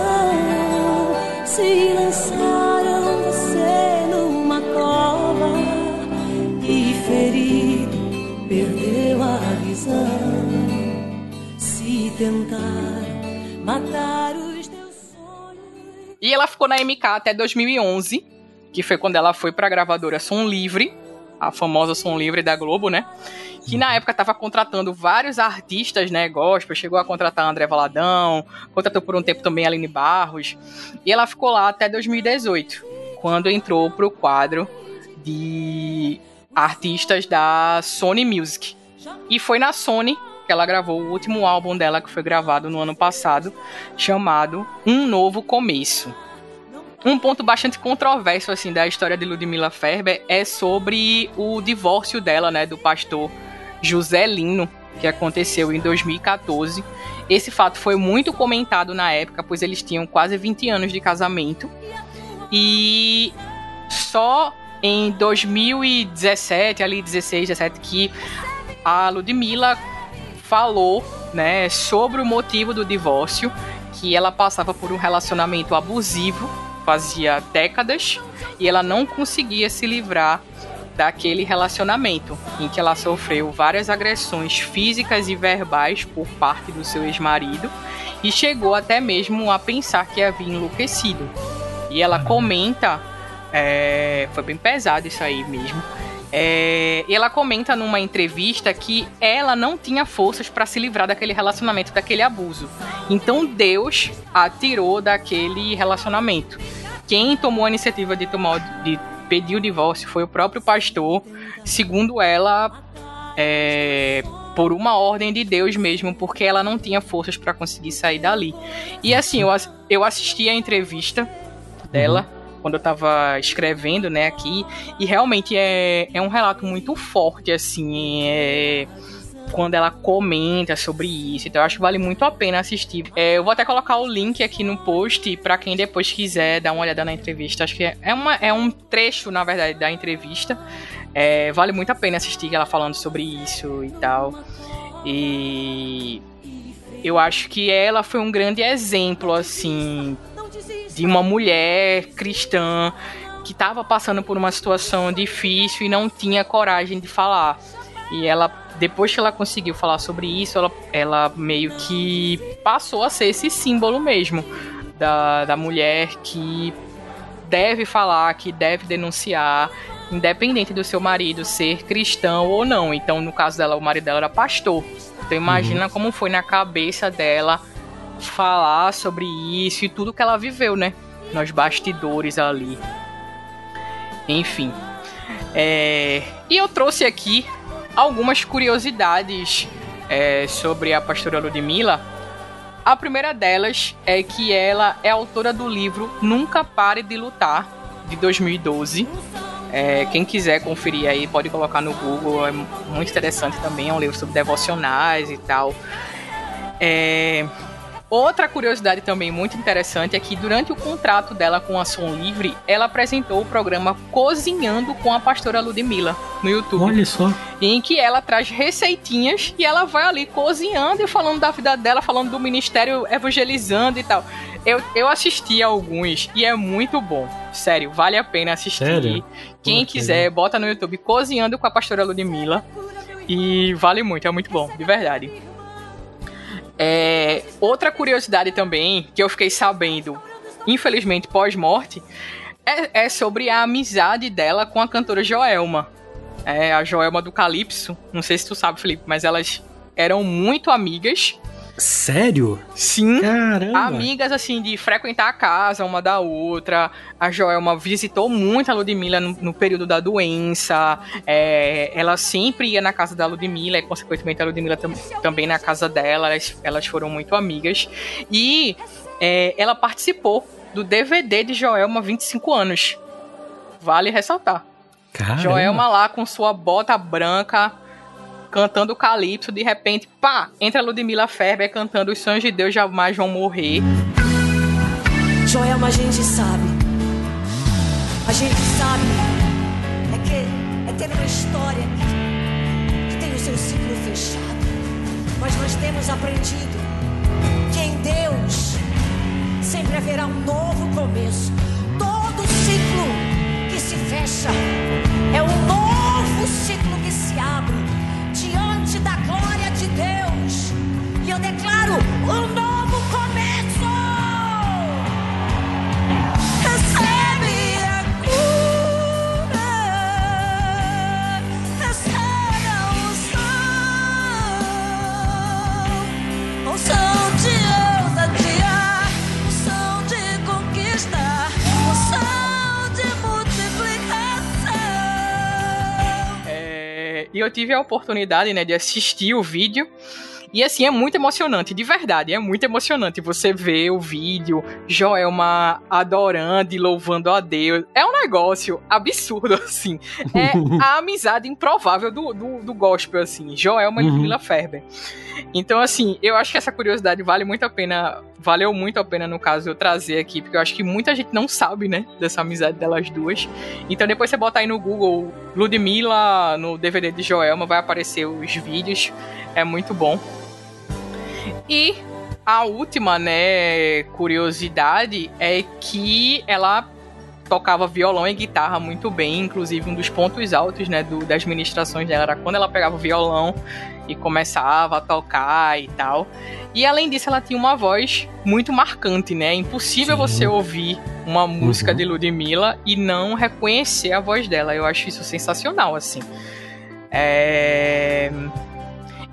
Se lançaram você numa cova e ferido perdeu a visão. Se tentar matar os teus E ela ficou na MK até 2011, que foi quando ela foi pra gravadora Som Livre, a famosa Som Livre da Globo, né? Que na época tava contratando vários artistas, né? Gospel, chegou a contratar André Valadão, contratou por um tempo também a Aline Barros. E ela ficou lá até 2018, quando entrou pro quadro de artistas da Sony Music. E foi na Sony que ela gravou o último álbum dela que foi gravado no ano passado, chamado Um Novo Começo. Um ponto bastante controverso assim da história de Ludmilla Ferber é sobre o divórcio dela, né, do pastor José Lino, que aconteceu em 2014. Esse fato foi muito comentado na época, pois eles tinham quase 20 anos de casamento. E só em 2017, ali 16, 17, que a Ludmilla falou, né, sobre o motivo do divórcio, que ela passava por um relacionamento abusivo fazia décadas e ela não conseguia se livrar daquele relacionamento em que ela sofreu várias agressões físicas e verbais por parte do seu ex-marido e chegou até mesmo a pensar que havia enlouquecido. E ela comenta, é, foi bem pesado isso aí mesmo. É, ela comenta numa entrevista que ela não tinha forças para se livrar daquele relacionamento, daquele abuso. Então Deus a tirou daquele relacionamento. Quem tomou a iniciativa de tomar de pedir o divórcio foi o próprio pastor, segundo ela, é, por uma ordem de Deus mesmo, porque ela não tinha forças para conseguir sair dali. E assim, eu, eu assisti a entrevista dela. Uhum quando eu tava escrevendo, né, aqui, e realmente é, é um relato muito forte, assim, é, quando ela comenta sobre isso. Então eu acho que vale muito a pena assistir. É, eu vou até colocar o link aqui no post para quem depois quiser dar uma olhada na entrevista. Acho que é, é, uma, é um trecho, na verdade, da entrevista. É, vale muito a pena assistir ela falando sobre isso e tal. E eu acho que ela foi um grande exemplo, assim, de uma mulher cristã que estava passando por uma situação difícil e não tinha coragem de falar. E ela, depois que ela conseguiu falar sobre isso, ela, ela meio que passou a ser esse símbolo mesmo da, da mulher que deve falar, que deve denunciar, independente do seu marido ser cristão ou não. Então, no caso dela, o marido dela era pastor. Então, imagina uhum. como foi na cabeça dela falar sobre isso e tudo que ela viveu, né? Nos bastidores ali. Enfim. É... E eu trouxe aqui algumas curiosidades é, sobre a pastora Ludmilla. A primeira delas é que ela é autora do livro Nunca Pare de Lutar, de 2012. É, quem quiser conferir aí, pode colocar no Google, é muito interessante também, é um livro sobre devocionais e tal. É, Outra curiosidade também muito interessante é que durante o contrato dela com a Som Livre, ela apresentou o programa Cozinhando com a Pastora Ludmilla no YouTube. Olha só. Em que ela traz receitinhas e ela vai ali cozinhando e falando da vida dela, falando do ministério, evangelizando e tal. Eu, eu assisti alguns e é muito bom. Sério, vale a pena assistir. Sério? Quem Pô, quiser, bota no YouTube Cozinhando com a Pastora Ludmilla. E vale muito, é muito bom, de verdade. É, outra curiosidade também que eu fiquei sabendo, infelizmente pós-morte, é, é, sobre a amizade dela com a cantora Joelma. É, a Joelma do Calypso. Não sei se tu sabe, Felipe, mas elas eram muito amigas. Sério? Sim. Caramba. Amigas, assim, de frequentar a casa uma da outra. A Joelma visitou muito a Ludmilla no, no período da doença. É, ela sempre ia na casa da Ludmilla e, consequentemente, a Ludmilla tam, também na casa dela. Elas, elas foram muito amigas. E é, ela participou do DVD de Joelma 25 anos. Vale ressaltar. Caramba. Joelma lá com sua bota branca, cantando Calypso, de repente, pá, entra Ludmilla Ferber cantando Os Sonhos de Deus Jamais Vão Morrer. Joelma, a gente sabe. A gente sabe. É que, é ter uma história que tem o seu ciclo fechado. Mas nós temos aprendido que em Deus sempre haverá um novo começo. Todo ciclo que se fecha é um novo ciclo que se abre diante da glória de Deus. E eu declaro um novo e eu tive a oportunidade, né, de assistir o vídeo. E assim, é muito emocionante, de verdade, é muito emocionante você ver o vídeo, Joelma adorando e louvando a Deus. É um negócio absurdo, assim. É a amizade improvável do, do, do gospel, assim. Joelma uhum. e Mila Ferber. Então, assim, eu acho que essa curiosidade vale muito a pena, valeu muito a pena, no caso, eu trazer aqui, porque eu acho que muita gente não sabe, né, dessa amizade delas duas. Então, depois você botar aí no Google Ludmilla no DVD de Joelma, vai aparecer os vídeos, é muito bom. E a última, né, curiosidade é que ela tocava violão e guitarra muito bem, inclusive um dos pontos altos, né, do, das ministrações dela era quando ela pegava o violão e começava a tocar e tal. E além disso, ela tinha uma voz muito marcante, né? É impossível Sim. você ouvir uma música uhum. de Ludmilla e não reconhecer a voz dela. Eu acho isso sensacional, assim. É...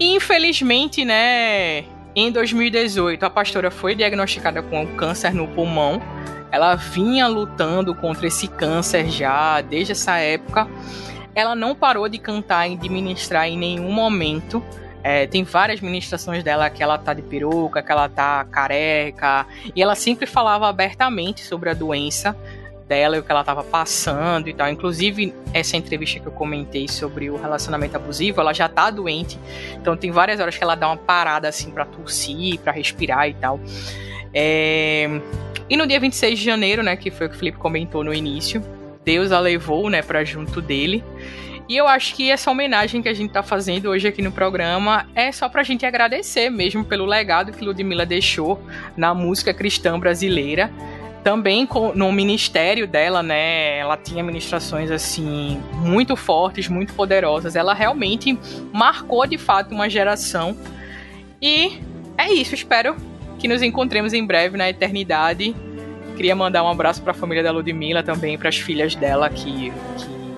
E infelizmente, né, em 2018, a pastora foi diagnosticada com câncer no pulmão. Ela vinha lutando contra esse câncer já desde essa época ela não parou de cantar e de ministrar em nenhum momento. É, tem várias ministrações dela que ela tá de peruca, que ela tá careca, e ela sempre falava abertamente sobre a doença dela e o que ela estava passando e tal. Inclusive, essa entrevista que eu comentei sobre o relacionamento abusivo, ela já tá doente. Então tem várias horas que ela dá uma parada assim para tossir, para respirar e tal. É... E no dia 26 de janeiro, né, que foi o que o Felipe comentou no início, Deus a levou, né, para junto dele. E eu acho que essa homenagem que a gente tá fazendo hoje aqui no programa é só pra gente agradecer mesmo pelo legado que Ludmilla deixou na música cristã brasileira. Também no ministério dela, né? Ela tinha ministrações assim muito fortes, muito poderosas. Ela realmente marcou de fato uma geração. E é isso, espero que nos encontremos em breve na eternidade Queria mandar um abraço para a família da Ludmilla também, para as filhas dela que, que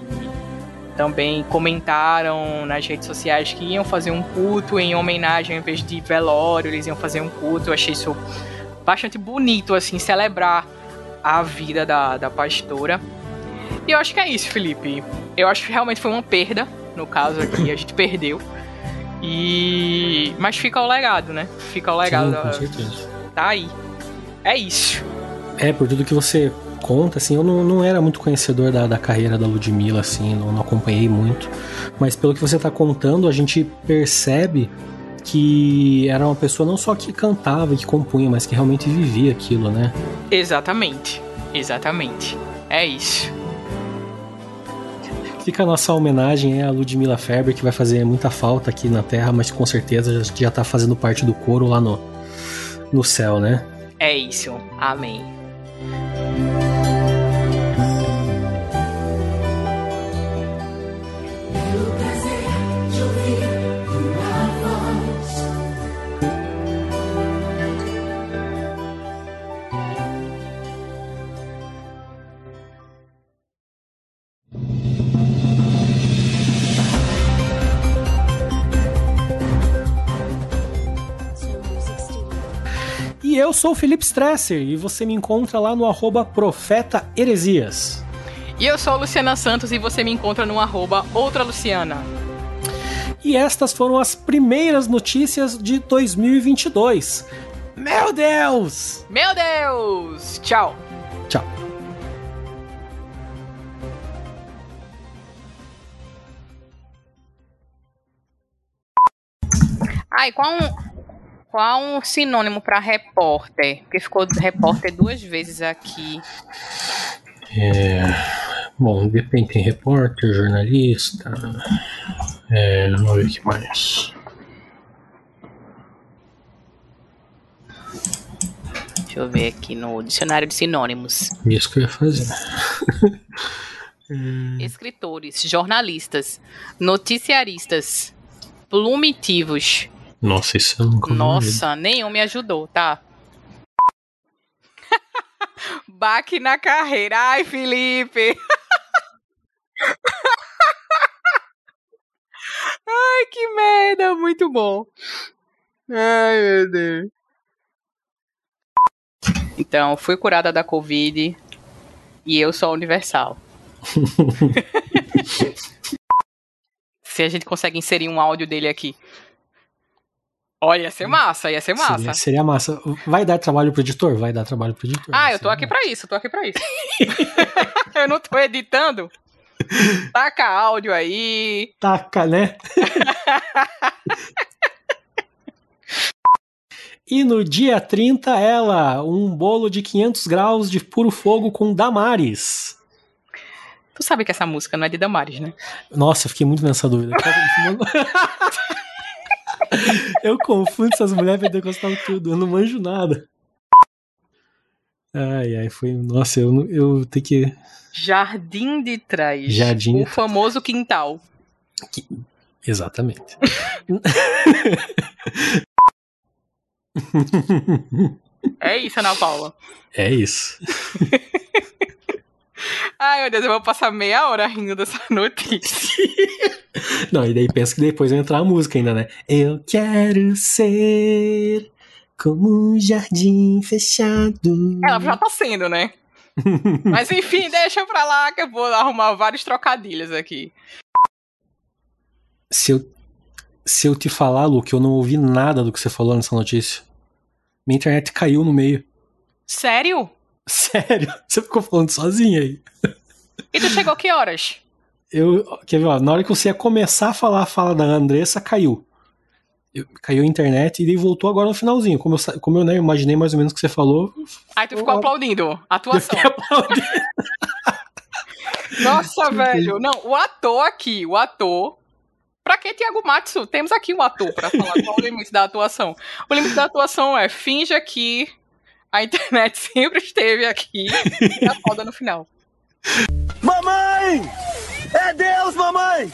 também comentaram nas redes sociais que iam fazer um culto em homenagem ao invés de velório, eles iam fazer um culto. Eu achei isso bastante bonito, assim, celebrar a vida da, da pastora. E eu acho que é isso, Felipe. Eu acho que realmente foi uma perda, no caso aqui, a gente perdeu. E. Mas fica o legado, né? Fica o legado. Sim, com certeza. Tá aí. É isso. É, por tudo que você conta, assim, eu não, não era muito conhecedor da, da carreira da Ludmilla, assim, não, não acompanhei muito. Mas pelo que você está contando, a gente percebe que era uma pessoa não só que cantava e que compunha, mas que realmente vivia aquilo, né? Exatamente. Exatamente. É isso. Fica a nossa homenagem à Ludmilla Ferber, que vai fazer muita falta aqui na Terra, mas com certeza já, já tá fazendo parte do coro lá no, no céu, né? É isso. Amém. Eu sou o Felipe Stresser e você me encontra lá no arroba Profeta Heresias. E eu sou a Luciana Santos e você me encontra no arroba Outra Luciana. E estas foram as primeiras notícias de 2022. Meu Deus! Meu Deus! Tchau! Tchau. Ai, qual um, qual um sinônimo para repórter? Porque ficou repórter duas vezes aqui. É, bom, depende, tem repórter, jornalista. É, vamos ver o que mais. Deixa eu ver aqui no dicionário de sinônimos. Isso que eu ia fazer. Escritores, jornalistas, noticiaristas, plumitivos, nossa, isso eu nunca Nossa, nenhum me ajudou, tá? Baque na carreira. Ai, Felipe. Ai, que merda. Muito bom. Ai, meu Deus. Então, fui curada da Covid e eu sou universal. Se a gente consegue inserir um áudio dele aqui. Olha, ia ser massa, ia ser massa. Seria, seria massa. Vai dar trabalho pro editor? Vai dar trabalho pro editor. Ah, eu tô aqui pra isso, tô aqui pra isso. eu não tô editando. Taca áudio aí. Taca, né? e no dia 30, ela, um bolo de 500 graus de puro fogo com Damares. Tu sabe que essa música não é de Damares, né? Nossa, eu fiquei muito nessa dúvida. Eu confundo essas mulheres pentecostal tudo, eu não manjo nada. Ai, ai, foi. Nossa, eu, eu tenho que. Jardim de Trás. Jardim. O famoso quintal. Que... Exatamente. é isso, Ana Paula. É isso. Ai, meu Deus, eu vou passar meia hora rindo dessa notícia. Não, e daí pensa que depois vai entrar a música ainda, né? Eu quero ser como um jardim fechado. Ela já tá sendo, né? Mas enfim, deixa pra lá que eu vou arrumar vários trocadilhos aqui. Se eu, se eu te falar, Lu, que eu não ouvi nada do que você falou nessa notícia. Minha internet caiu no meio. Sério? Sério? Você ficou falando sozinha aí. E tu chegou que horas? Eu, quer ver, ó, na hora que você ia começar a falar a fala da Andressa, caiu. Eu, caiu a internet e voltou agora no finalzinho. Como eu, como eu né, imaginei mais ou menos o que você falou. Aí tu ficou aplaudindo. Atuação. Aplaudindo. Nossa, velho. Não, o ator aqui, o ator. Pra que Tiago Matsu? Temos aqui um ator pra falar qual é o limite da atuação. O limite da atuação é finja que a internet sempre esteve aqui e a foda no final. Mamãe! É Deus, mamãe!